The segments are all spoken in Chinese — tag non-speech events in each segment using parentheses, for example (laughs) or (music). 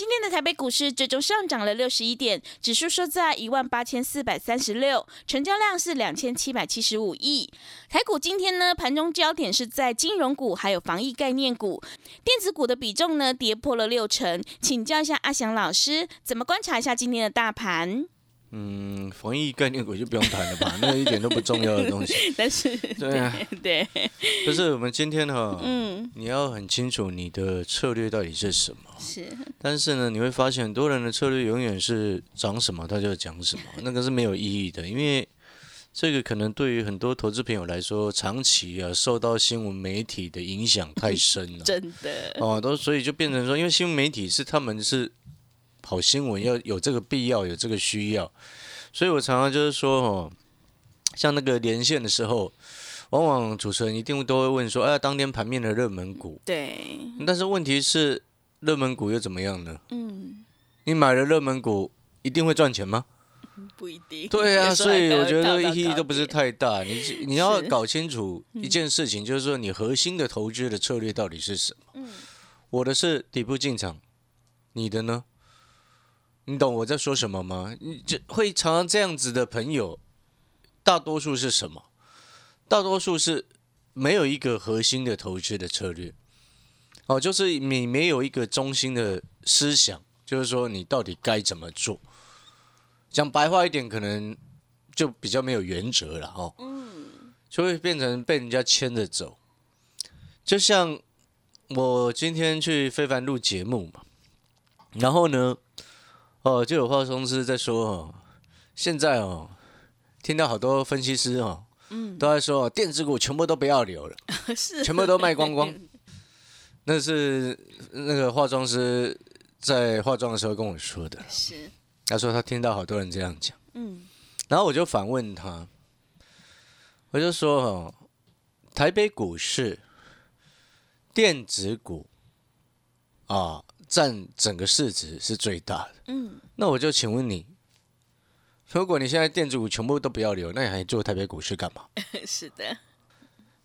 今天的台北股市最终上涨了六十一点，指数收在一万八千四百三十六，成交量是两千七百七十五亿。台股今天呢，盘中焦点是在金融股还有防疫概念股，电子股的比重呢跌破了六成。请教一下阿翔老师，怎么观察一下今天的大盘？嗯，防疫概念股就不用谈了吧，(laughs) 那一点都不重要的东西。(laughs) 但是对啊，对，可是我们今天哈，嗯，你要很清楚你的策略到底是什么。是但是呢，你会发现很多人的策略永远是涨什么他就讲什么，那个是没有意义的，因为这个可能对于很多投资朋友来说，长期啊受到新闻媒体的影响太深了。(laughs) 真的，哦，都所以就变成说，因为新闻媒体是他们是跑新闻，要有这个必要，有这个需要，所以我常常就是说，哦，像那个连线的时候，往往主持人一定都会问说，哎，当天盘面的热门股，对，但是问题是，热门股又怎么样呢？嗯，你买了热门股，一定会赚钱吗？不一定。对啊，所以我觉得意义都不是太大。你你要搞清楚一件事情，就是说你核心的投资的策略到底是什么。嗯我的是底部进场，你的呢？你懂我在说什么吗？你这会常常这样子的朋友，大多数是什么？大多数是没有一个核心的投资的策略。哦，就是你没有一个中心的思想，就是说你到底该怎么做。讲白话一点，可能就比较没有原则了哦。就会变成被人家牵着走。就像我今天去非凡录节目嘛，然后呢，哦，就有化妆师在说哦，现在哦，听到好多分析师哦，嗯。都在说哦电子股全部都不要留了，(laughs) 是。全部都卖光光。(laughs) 那是那个化妆师在化妆的时候跟我说的，是，他说他听到好多人这样讲。嗯。然后我就反问他，我就说哦，台北股市电子股啊占整个市值是最大的，嗯，那我就请问你，如果你现在电子股全部都不要留，那你还做台北股市干嘛？(laughs) 是的，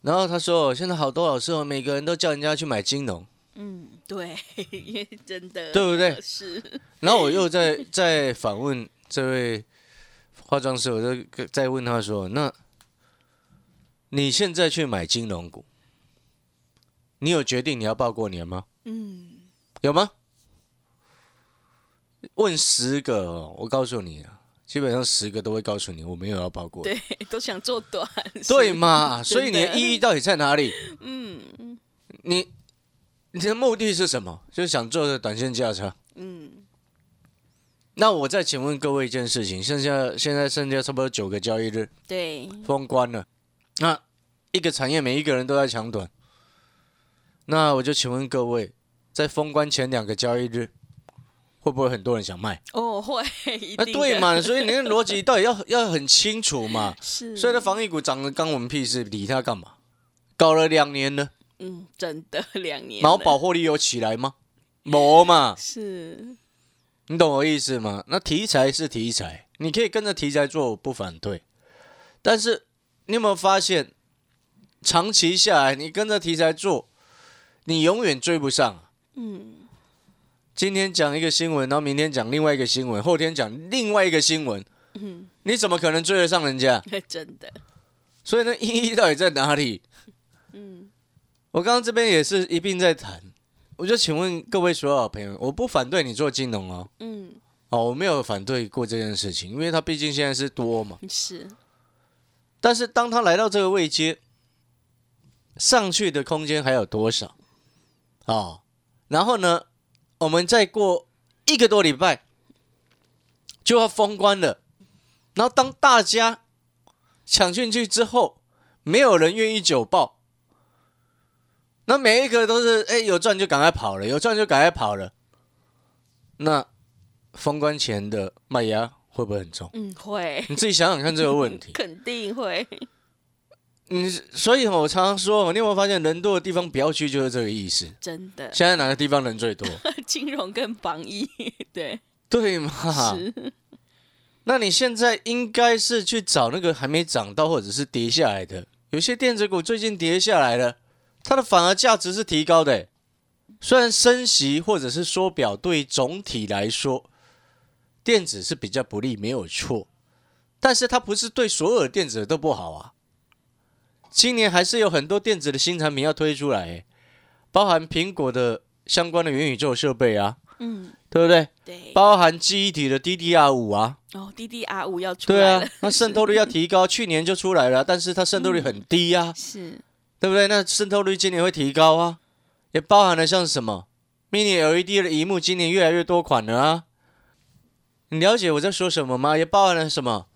然后他说，现在好多老师哦，每个人都叫人家去买金融，嗯，对，因为真的，对不对是，(laughs) 然后我又在在反问这位化妆师，我就在问他说：“那你现在去买金融股，你有决定你要报过年吗？嗯，有吗？”问十个、哦，我告诉你啊，基本上十个都会告诉你我没有要包过。对，(laughs) 都想做短，对？(laughs) 嘛？所以你的意义到底在哪里？嗯你你的目的是什么？就是想做的短线价差。嗯，那我再请问各位一件事情，剩下现在剩下差不多九个交易日，对，封关了，那一个产业每一个人都在抢短，那我就请问各位，在封关前两个交易日，会不会很多人想卖？哦，会，那？对嘛，(laughs) 所以你的逻辑到底要要很清楚嘛。是，所以，那防疫股涨得干我们屁事，理它干嘛？搞了两年了，嗯，真的两年了，毛保获利有起来吗？没嘛，是，你懂我意思吗？那题材是题材，你可以跟着题材做，我不反对。但是你有没有发现，长期下来，你跟着题材做，你永远追不上。嗯，今天讲一个新闻，然后明天讲另外一个新闻，后天讲另外一个新闻，嗯，你怎么可能追得上人家？真的，所以呢，意义到底在哪里？嗯我刚刚这边也是一并在谈，我就请问各位所有的朋友，我不反对你做金融哦，嗯，哦，我没有反对过这件事情，因为它毕竟现在是多嘛。是，但是当他来到这个位阶，上去的空间还有多少？哦，然后呢，我们再过一个多礼拜就要封关了，然后当大家抢进去之后，没有人愿意久报，那每一个都是哎有赚就赶快跑了，有赚就赶快跑了。那封关前的卖压会不会很重？嗯，会，你自己想想看这个问题。(laughs) 肯定会。嗯，所以我常常说，你有没有发现人多的地方不要去，就是这个意思。真的，现在哪个地方人最多？(laughs) 金融跟防疫，(laughs) 对，对嘛？是，那你现在应该是去找那个还没涨到或者是跌下来的，有些电子股最近跌下来了，它的反而价值是提高的。虽然升息或者是缩表对总体来说，电子是比较不利，没有错，但是它不是对所有的电子都不好啊。今年还是有很多电子的新产品要推出来，包含苹果的相关的元宇宙设备啊，嗯，对不对？对。包含记忆体的 DDR 五啊，哦，DDR 五要出对啊，，(laughs) 那渗透率要提高，(laughs) 去年就出来了，但是它渗透率很低呀、是，对不对？那渗透率今年会提高啊，也包含了像什么 Mini LED 的荧幕，今年越来越多款了啊。你了解我在说什么吗？也包含了什么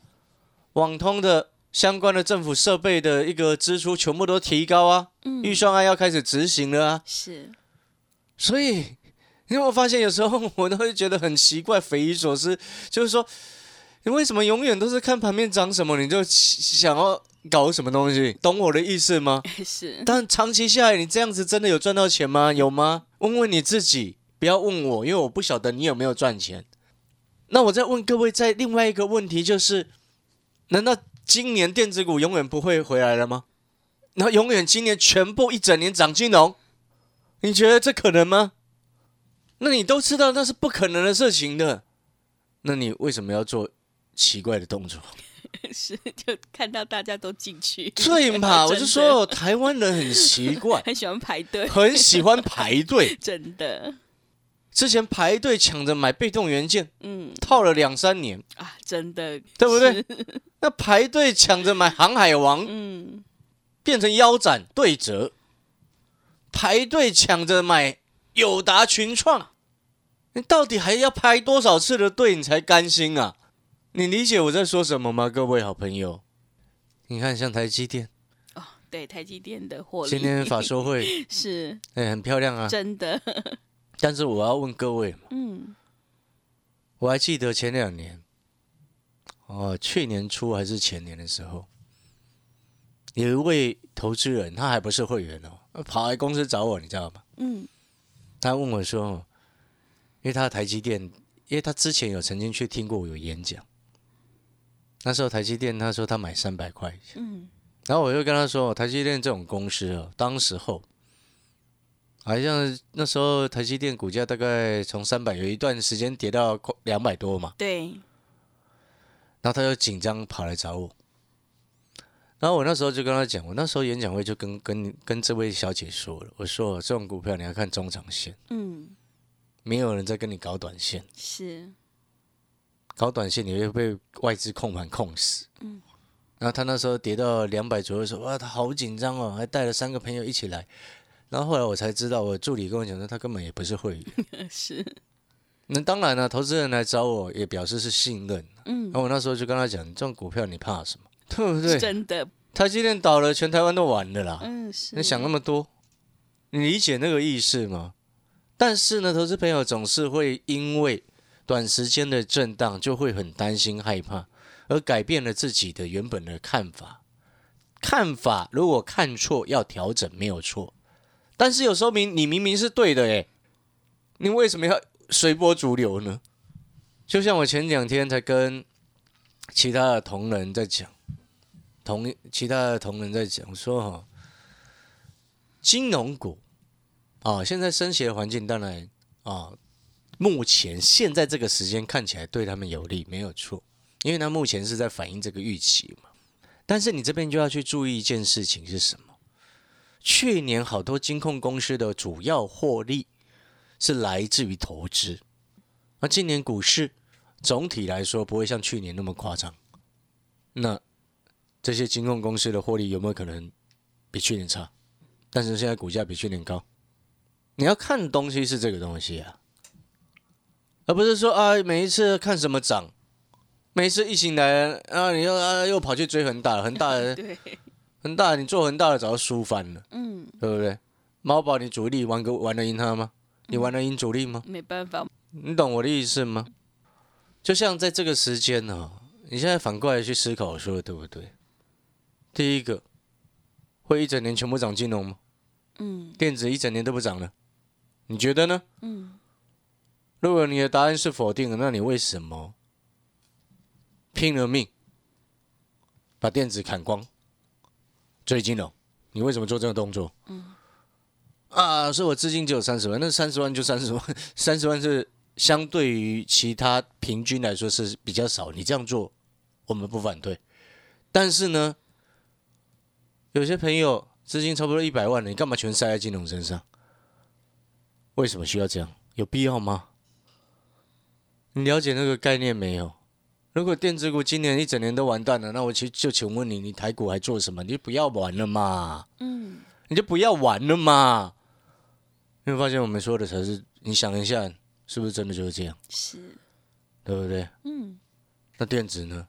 网通的相关的政府设备的一个支出全部都提高啊，嗯，预算案要开始执行了啊。是，所以你有没有发现，有时候我都会觉得很奇怪、匪夷所思，就是说，你为什么永远都是看盘面涨什么，你就想要搞什么东西？懂我的意思吗？(laughs) 是，但长期下来，你这样子真的有赚到钱吗？有吗？问问你自己，不要问我，因为我不晓得你有没有赚钱。那我再问各位，在另外一个问题就是，难道今年电子股永远不会回来了吗？然后永远今年全部一整年涨金融，你觉得这可能吗？那你都知道那是不可能的事情的，那你为什么要做奇怪的动作？(laughs) 是，就看到大家都进去，对嘛？我就说台湾人很奇怪，(laughs) 很喜欢排队，很喜欢排队。(laughs) 真的，之前排队抢着买被动元件，嗯。套了两三年，啊，真的，对不对？那排队抢着买航海王，嗯，变成腰斩对折；排队抢着买友达群创，你到底还要排多少次的队你才甘心啊？你理解我在说什么吗，各位好朋友？你看，像台积电。哦，对，台积电的获利，今天法说会，(laughs) 是。哎、很漂亮啊。真的，但是我要问各位嘛，嗯，我还记得前两年，哦，去年初还是前年的时候，有一位投资人，他还不是会员哦，跑来公司找我，你知道吗？嗯，他问我说，因为他台积电，因为他之前有曾经去听过我有演讲，那时候台积电他说他买三百块，嗯，然后我就跟他说，台积电这种公司哦，当时候好像那时候台积电股价大概从三百有一段时间跌到两百多嘛。对，然后他就紧张跑来找我，然后我那时候就跟他讲，我那时候演讲会就跟跟跟这位小姐说了，我说这种股票你要看中长线，嗯，没有人在跟你搞短线，是，搞短线你会被外资控盘控死。嗯，然后他那时候跌到两百左右的时候，哇，他好紧张哦，还带了三个朋友一起来。然后后来我才知道，我助理跟我讲说，他根本也不是会员。(laughs) 是，那当然了，投资人来找我也表示是信任。嗯然，后我那时候就跟他讲，这种股票你怕什么？(laughs) 对不对？真的，台积电倒了，全台湾都完了啦。嗯，是，你想那么多，你理解那个意思吗？但是呢，投资朋友总是会因为短时间的震荡，就会很担心害怕，而改变了自己的原本的看法。看法如果看错，要调整没有错，但是有时候明你明明是对的，诶，你为什么要随波逐流呢？就像我前两天才跟其他的同仁在讲，同其他的同仁在讲说哈，金融股啊，现在升息的环境当然啊，目前现在这个时间看起来对他们有利，没有错，因为它目前是在反映这个预期嘛。但是你这边就要去注意一件事情是什么？去年好多金控公司的主要获利是来自于投资，而今年股市总体来说不会像去年那么夸张。那这些金控公司的获利有没有可能比去年差？但是现在股价比去年高，你要看东西是这个东西啊，而不是说啊每一次看什么涨，每一次一醒来，啊，你又啊又跑去追恒大，恒大 (laughs) 对，恒大，你做恒大的早就输翻了，嗯，对不对？猫宝，你主力玩个玩得赢他吗？你玩得赢主力吗？没办法，你懂我的意思吗？就像在这个时间呢、你现在反过来去思考，我说的对不对？第一个，会一整年全部涨金融吗？嗯电子一整年都不涨了，你觉得呢？嗯，如果你的答案是否定的，那你为什么拼了命把电子砍光所以金融？你为什么做这个动作？嗯，啊，是我资金只有三十万，那三十万就三十万，(laughs) 三十万是相对于其他平均来说是比较少。你这样做，我们不反对。但是呢，有些朋友资金差不多一百万了，你干嘛全塞在金融身上？为什么需要这样？有必要吗？你了解那个概念没有？如果电子股今年一整年都完蛋了，那我其实就请问你，你台股还做什么？你就不要玩了嘛，嗯，你就不要玩了嘛。你会发现我们说的才是，你想一下，是不是真的就是这样？是，对不对？嗯，那电子呢？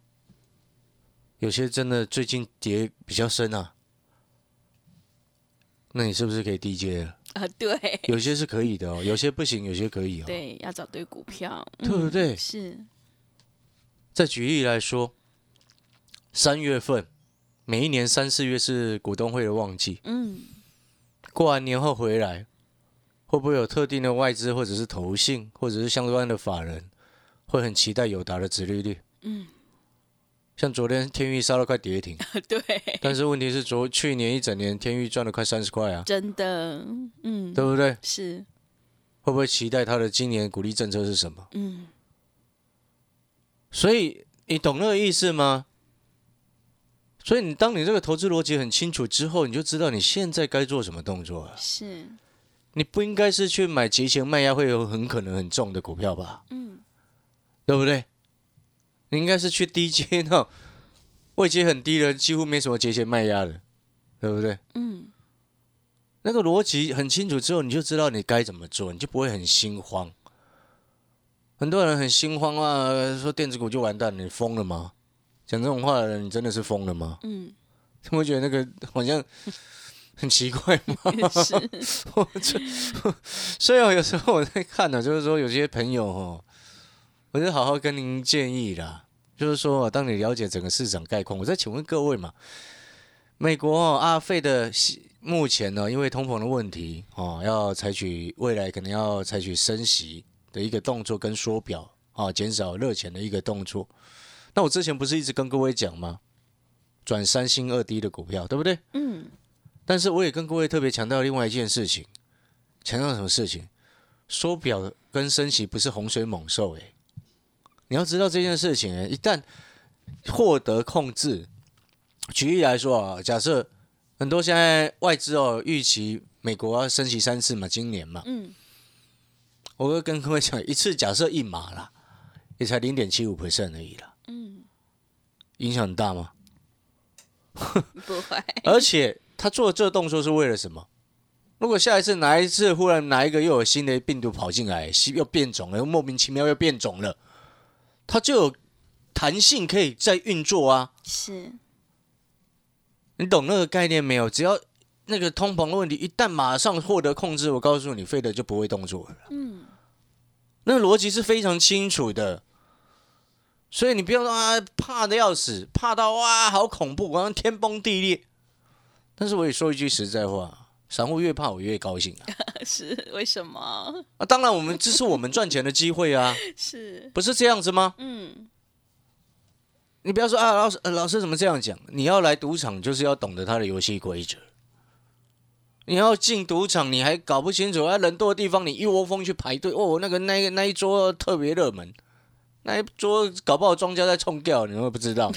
有些真的最近跌比较深啊，那你是不是可以低阶了？啊，对，有些是可以的哦，有些不行，有些可以哦，对，要找对股票，对不对？是，再举例来说，三月份，每一年三四月是股东会的旺季，嗯，过完年后回来，会不会有特定的外资或者是投信或者是相关的法人，会很期待友达的殖利率？嗯，像昨天天域烧了快跌停，(laughs) 对，但是问题是昨去年一整年天域赚了快三十块啊，真的，嗯，对不对？是，会不会期待他的今年鼓励政策是什么？嗯，所以你懂那个意思吗？所以你当你这个投资逻辑很清楚之后，你就知道你现在该做什么动作了。是，你不应该是去买节前卖压会有很可能很重的股票吧？嗯，对不对？你应该是去低阶那种 (laughs) 位阶很低的，几乎没什么节前卖压的，对不对？嗯，那个逻辑很清楚之后，你就知道你该怎么做，你就不会很心慌。很多人很心慌啊，说电子股就完蛋了，你疯了吗？讲这种话的人，你真的是疯了吗？嗯，他们觉得那个好像很奇怪吗？是，(laughs) 我这，所以哦有时候我在看呢，就是说有些朋友哦，我就好好跟您建议啦，就是说，当你了解整个市场概况，我再请问各位嘛，美国哦，阿费的目前呢，因为通膨的问题哦，要采取未来可能要采取升息的一个动作跟缩表啊，减少热钱的一个动作。那我之前不是一直跟各位讲吗？转三星二低的股票，对不对？嗯，但是我也跟各位特别强调另外一件事情，强调什么事情？缩表跟升息不是洪水猛兽诶、你要知道这件事情诶、一旦获得控制，举例来说啊，假设很多现在外资哦预期美国要升息三次嘛，今年嘛，嗯，我会跟各位讲，一次假设一码啦，也才零点七五 percent 而已啦，嗯，影响很大吗？不会，(laughs) 而且他做这个动作是为了什么？如果下一次哪一次忽然哪一个又有新的病毒跑进来，新又变种了，又莫名其妙又变种了，它就有弹性可以再运作啊！是，你懂那个概念没有？只要那个通膨的问题一旦马上获得控制，我告诉你，费德就不会动作了。嗯，那个逻辑是非常清楚的，所以你不要说啊，怕的要死，怕到哇好恐怖，好像天崩地裂。但是我也说一句实在话，散户越怕我越高兴啊！(laughs) 是，为什么？啊，当然我们这是我们赚钱的机会啊，(laughs) 是，不是这样子吗？嗯，你不要说啊，老师、呃老师怎么这样讲？你要来赌场，就是要懂得他的游戏规则。你要进赌场，你还搞不清楚，啊，人多的地方你一窝蜂去排队，哦，那个那一个那一桌特别热门，那一桌搞不好庄家在冲掉，你会不知道，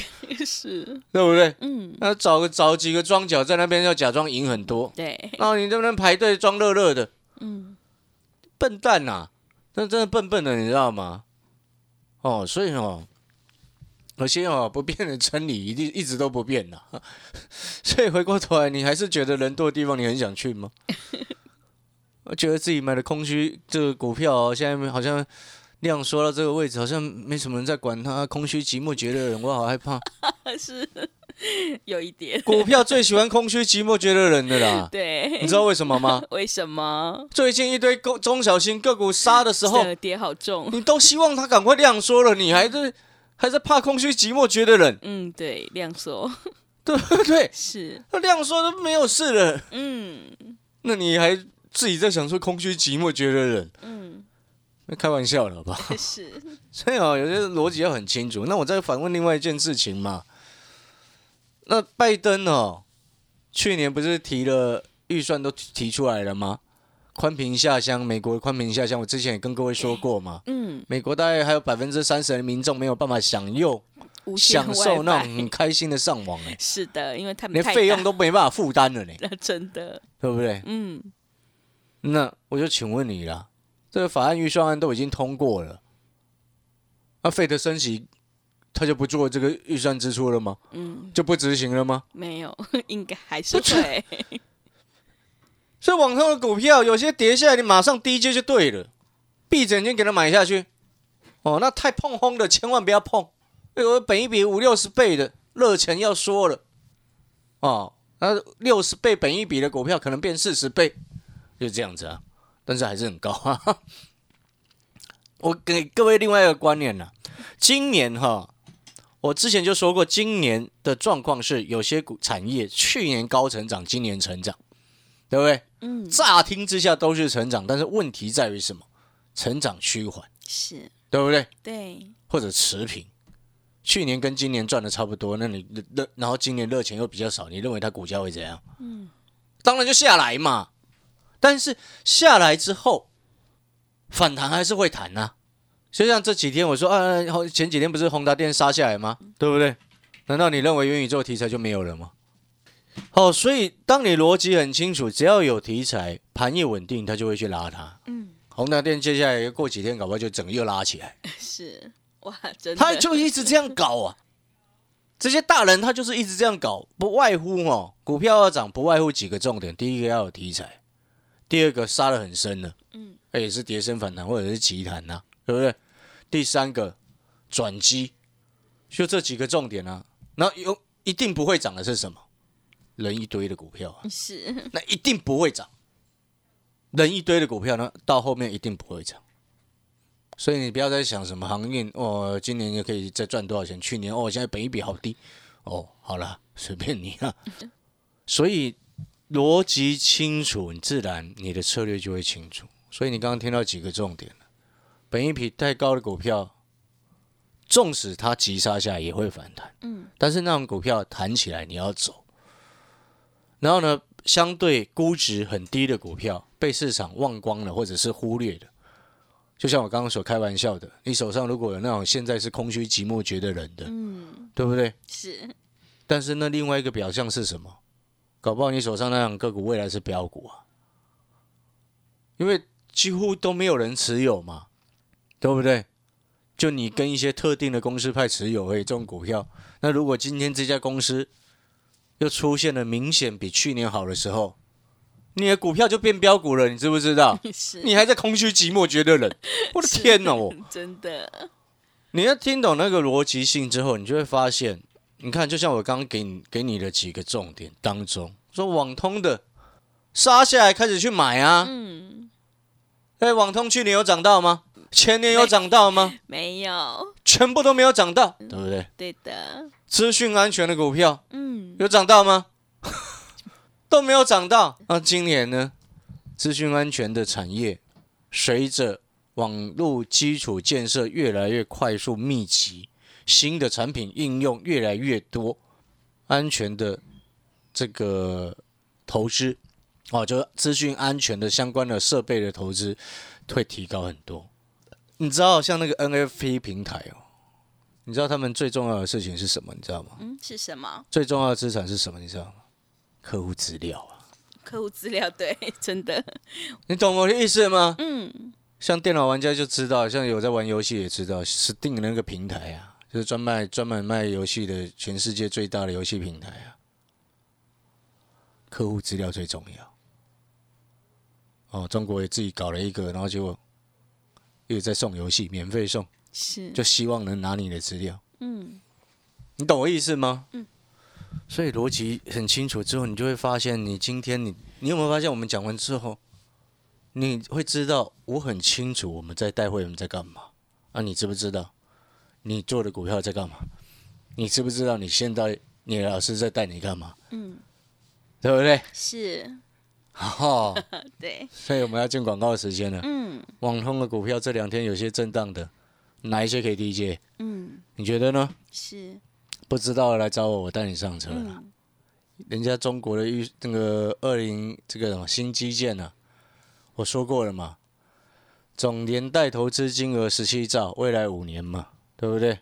是，(laughs) 对不对？嗯，那找个找几个庄脚在那边要假装赢很多，对，然后你这边排队装热热的，嗯，笨蛋呐、那真的笨笨的，你知道吗？哦，所以哦，有些哦不变的真理一定一直都不变呐。(laughs) 所以回过头来，你还是觉得人多的地方你很想去吗？(laughs) 我觉得自己买的空虚这个股票哦，现在好像量缩到这个位置，好像没什么人在管它，空虚寂寞觉得人，我好害怕。(laughs) 是有一点，股票最喜欢空虚寂寞觉得人的啦，对，你知道为什么吗？为什么？最近一堆中中小型个股杀的时候，跌好重，你都希望它赶快量缩了，你还是还在怕空虚寂寞觉得冷，嗯，对，量缩 (laughs) 对不对？是，那量缩都没有事了，嗯那你还自己在想说空虚寂寞觉得冷，嗯，那开玩笑了吧？(laughs) 是，所以啊，有些逻辑要很清楚。那我再反问另外一件事情嘛，那拜登哦，去年不是提了预算都提出来了吗？宽频下乡，美国的宽频下乡，我之前也跟各位说过嘛，(laughs) 嗯，美国大概还有百分之三十的民众没有办法享用享受那种很开心的上网哎、(laughs) 是的，因为他们连费用都没办法负担了呢，(laughs) 真的，对不对？嗯，那我就请问你啦，这个法案预算案都已经通过了，那费的升级，他就不做这个预算支出了吗？嗯，就不执行了吗？没有，应该还是不是会，所以网通的股票有些跌下来，你马上低接就对了，闭着眼睛给它买下去。哦，那太碰轰的千万不要碰，有本一比五六十倍的热钱要缩了。哦，那六十倍本一比的股票可能变四十倍，就这样子啊，但是还是很高啊。(laughs) 我给各位另外一个观念呢、今年哈，我之前就说过，今年的状况是有些股产业去年高成长，今年成长，对不对？嗯，乍听之下都是成长，但是问题在于什么？成长趋缓，是，对不对？对，或者持平。去年跟今年赚的差不多，那你热，然后今年热钱又比较少，你认为它股价会怎样？嗯，当然就下来嘛。但是下来之后，反弹还是会弹呐、就像这几天我说啊，后前几天不是宏达电杀下来吗？对不对？难道你认为元宇宙题材就没有了吗？好，所以当你逻辑很清楚，只要有题材，盘一稳定，他就会去拉它。嗯，宏达电接下来过几天，搞不好就整个又拉起来。(laughs) 是，哇，真的，他就一直这样搞啊。(laughs) 这些大人他就是一直这样搞，不外乎哦，股票要涨，不外乎几个重点：第一个要有题材，第二个杀的很深的，嗯，那也是跌升反弹或者是急弹呐、对不对？第三个转机，就这几个重点啊。然后有一定不会涨的是什么？人一堆的股票啊，是，那一定不会涨。人一堆的股票呢，到后面一定不会涨。所以你不要再想什么航运哦，今年就可以再赚多少钱？去年哦，现在本一比好低哦，好了，随便你啊。(laughs) 所以逻辑清楚，你自然你的策略就会清楚。所以你刚刚听到几个重点了，本一比太高的股票，纵使它急杀下来也会反弹，嗯，但是那种股票弹起来你要走。然后呢，相对估值很低的股票被市场忘光了，或者是忽略的，就像我刚刚所开玩笑的，你手上如果有那种现在是空虚寂寞觉得人的，嗯，对不对？是，但是那另外一个表象是什么？搞不好你手上那两个股未来是标股啊，因为几乎都没有人持有嘛，对不对？就你跟一些特定的公司派持有而已，这种股票。那如果今天这家公司又出现了明显比去年好的时候，你的股票就变标股了，你知不知道？(laughs) 你还在空虚寂寞觉得冷，(laughs) 我的天哪！我 (laughs) 真的，你要听懂那个逻辑性之后，你就会发现，你看，就像我刚刚给你给你的几个重点当中，说网通的杀下来开始去买啊，嗯，哎，网通去年有涨到吗？前年有涨到吗？没有，全部都没有涨到，对不对？对的，资讯安全的股票嗯，有涨到吗？(laughs) 都没有涨到。那今年呢？资讯安全的产业随着网络基础建设越来越快速密集，新的产品应用越来越多，安全的这个投资哦，就资讯安全的相关的设备的投资会提高很多。你知道像那个 NFT 平台哦，你知道他们最重要的事情是什么？你知道吗？嗯，是什么？最重要的资产是什么？你知道吗？客户资料啊，客户资料，对，(laughs) 真的，你懂我的意思吗？嗯，像电脑玩家就知道，像有在玩游戏也知道，Steam 那个平台啊，就是专卖专门卖游戏的全世界最大的游戏平台啊。客户资料最重要。哦，中国也自己搞了一个，然后结果又在送游戏，免费送，是，就希望能拿你的资料。嗯你懂我意思吗？嗯。所以逻辑很清楚之后，你就会发现，你今天你你有没有发现，我们讲完之后，你会知道我很清楚我们在带会员在干嘛啊？你知不知道你做的股票在干嘛？你知不知道你现在你的老师在带你干嘛？嗯，对不对？是，哦，(laughs) 对，所以我们要进广告的时间了。嗯网通的股票这两天有些震荡的，哪一些可以低接？嗯你觉得呢？是，不知道的来找我，我带你上车啦。嗯人家中国的预那个二零这个什么新基建呢、我说过了嘛，总连带投资金额十七兆，未来五年嘛，对不对？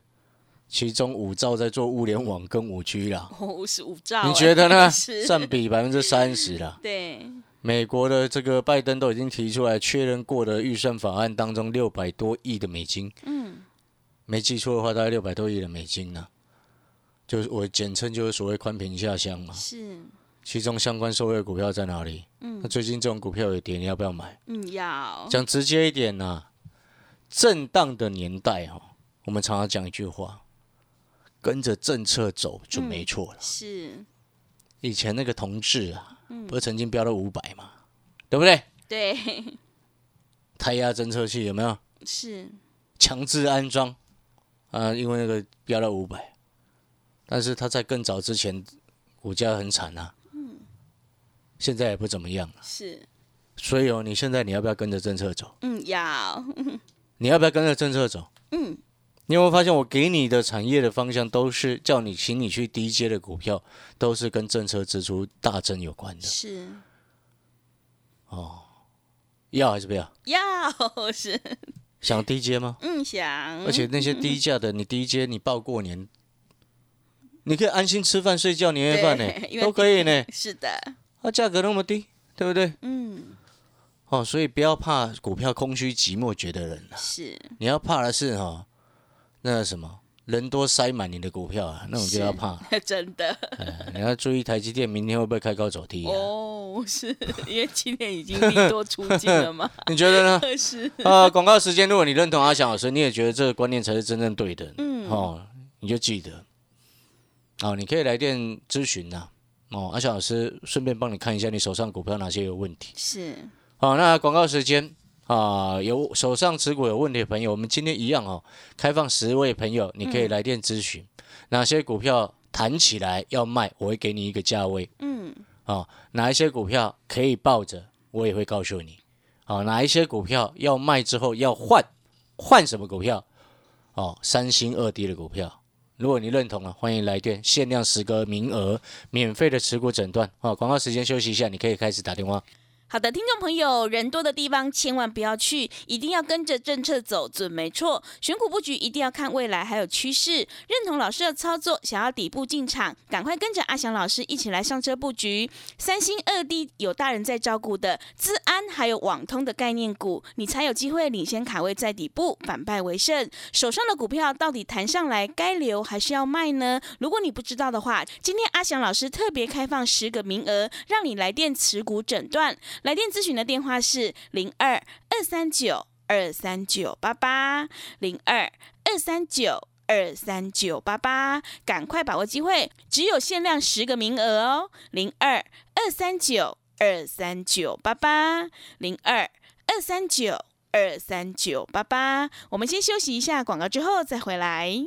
其中五兆在做物联网跟五 G 啦，哦，五十五兆，你觉得呢？是，占比百分之三十啦。对，美国的这个拜登都已经提出来确认过的预算法案当中六百多亿的美金，嗯没记错的话，大概六百多亿的美金呢、就是我简称就是所谓宽屏下乡嘛。是，其中相关受惠股票在哪里？嗯那最近这种股票有跌，你要不要买？嗯要，讲直接一点呐、震荡的年代哦，我们常常讲一句话，跟着政策走就没错了。是，以前那个同志啊，嗯不是曾经飙到五百嘛，对不对？对，胎压侦测器有没有是，强制安装？啊，因为那个飙到五百，但是它在更早之前股价很惨啊，嗯现在也不怎么样了。是，所以哦，你现在你要不要跟着政策走？嗯要，(laughs) 你要不要跟着政策走？嗯你有没有发现，我给你的产业的方向都是叫你，请你去低阶的股票，都是跟政策支出大增有关的。是，哦要还是不要？要是，想低阶吗？嗯想，而且那些低价的，你低阶你报过年，你可以安心吃饭睡觉年夜饭呢都可以呢。是的，啊，价格那么低，对不对？嗯哦，所以不要怕股票空虚寂寞觉得冷啊，是，你要怕的是哈、哦，那什么人多塞满你的股票啊，那种就要怕。(laughs) 真的，哎你要注意台积电明天会不会开高走低啊？哦，是因为今天已经利多出尽了吗？(laughs) 你觉得呢？(laughs) 是，啊，广告时间，如果你认同阿翔老师，你也觉得这个观念才是真正对的，嗯哦，你就记得，哦，你可以来电咨询呐，哦，阿翔老师顺便帮你看一下你手上股票哪些有问题。是，好，那广告时间啊，有手上持股有问题的朋友，我们今天一样哦，开放十位朋友，你可以来电咨询、哪些股票谈起来要卖，我会给你一个价位。嗯哦，哪一些股票可以抱着，我也会告诉你。哦，哪一些股票要卖之后要换，换什么股票？哦，三星二低的股票，如果你认同了，欢迎来电，限量十个名额，免费的持股诊断。哦，广告时间休息一下，你可以开始打电话。好的，听众朋友，人多的地方千万不要去，一定要跟着政策走，准没错。选股布局一定要看未来还有趋势，认同老师的操作，想要底部进场，赶快跟着阿翔老师一起来上车布局。三星二 D 有大人在照顾的，资安还有网通的概念股，你才有机会领先卡位在底部，反败为胜。手上的股票到底弹上来该留还是要卖呢？如果你不知道的话，今天阿翔老师特别开放十个名额，让你来电持股诊断。来电咨询的电话是零二二三九二三九八八零二二三九二三九八八，赶快把握机会，只有限量十个名额哦，零二二三九二三九八八零二二三九二三九八八。我们先休息一下广告，之后再回来。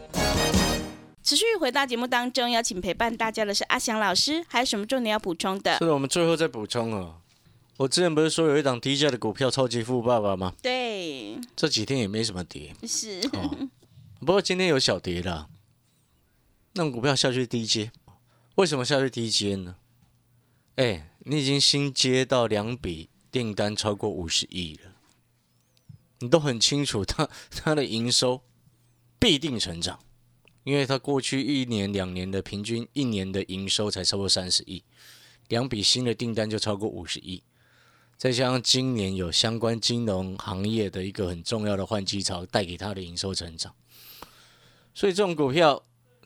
持续回到节目当中，邀请陪伴大家的是阿翔老师，还有什么重点要补充的是？的，我们最后再补充哦。我之前不是说有一档低价的股票超级富爸爸吗？对，这几天也没什么跌是，哦，不过今天有小跌啦。那种股票下去低阶，为什么下去低阶呢？哎，你已经新接到两笔订单超过五十亿了，你都很清楚它它的营收必定成长，因为它过去一年两年的平均一年的营收才超过三十亿，两笔新的订单就超过五十亿，再加上今年有相关金融行业的一个很重要的换机潮带给它的营收成长，所以这种股票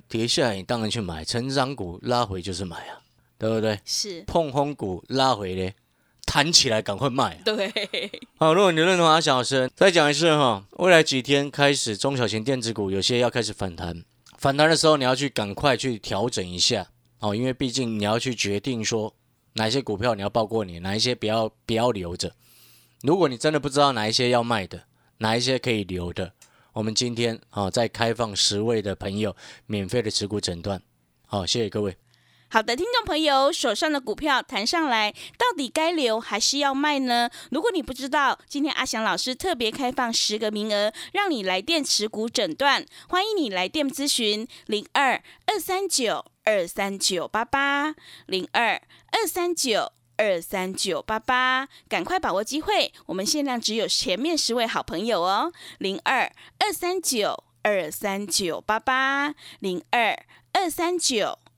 跌下来你当然去买，成长股拉回就是买啊，对不对？是，碰轰股拉回嘞，弹起来赶快卖、啊。对，(laughs) 好，如果你认同阿小生，再讲一次哈，未来几天开始，中小型电子股有些要开始反弹，反弹的时候你要去赶快去调整一下哦，因为毕竟你要去决定说哪些股票你要报过你，哪一些不要不要留着。如果你真的不知道哪一些要卖的，哪一些可以留的，我们今天啊、再开放十位的朋友免费的持股诊断。好，谢谢各位。好的，听众朋友，手上的股票弹上来，到底该留还是要卖呢？如果你不知道，今天阿翔老师特别开放十个名额，让你来电持股诊断，欢迎你来电咨询零二二三九二三九八八零二二三九。二三九八八，赶快把握机会！我们限量只有前面十位好朋友哦，零二二三九二三九八八，零二二三九。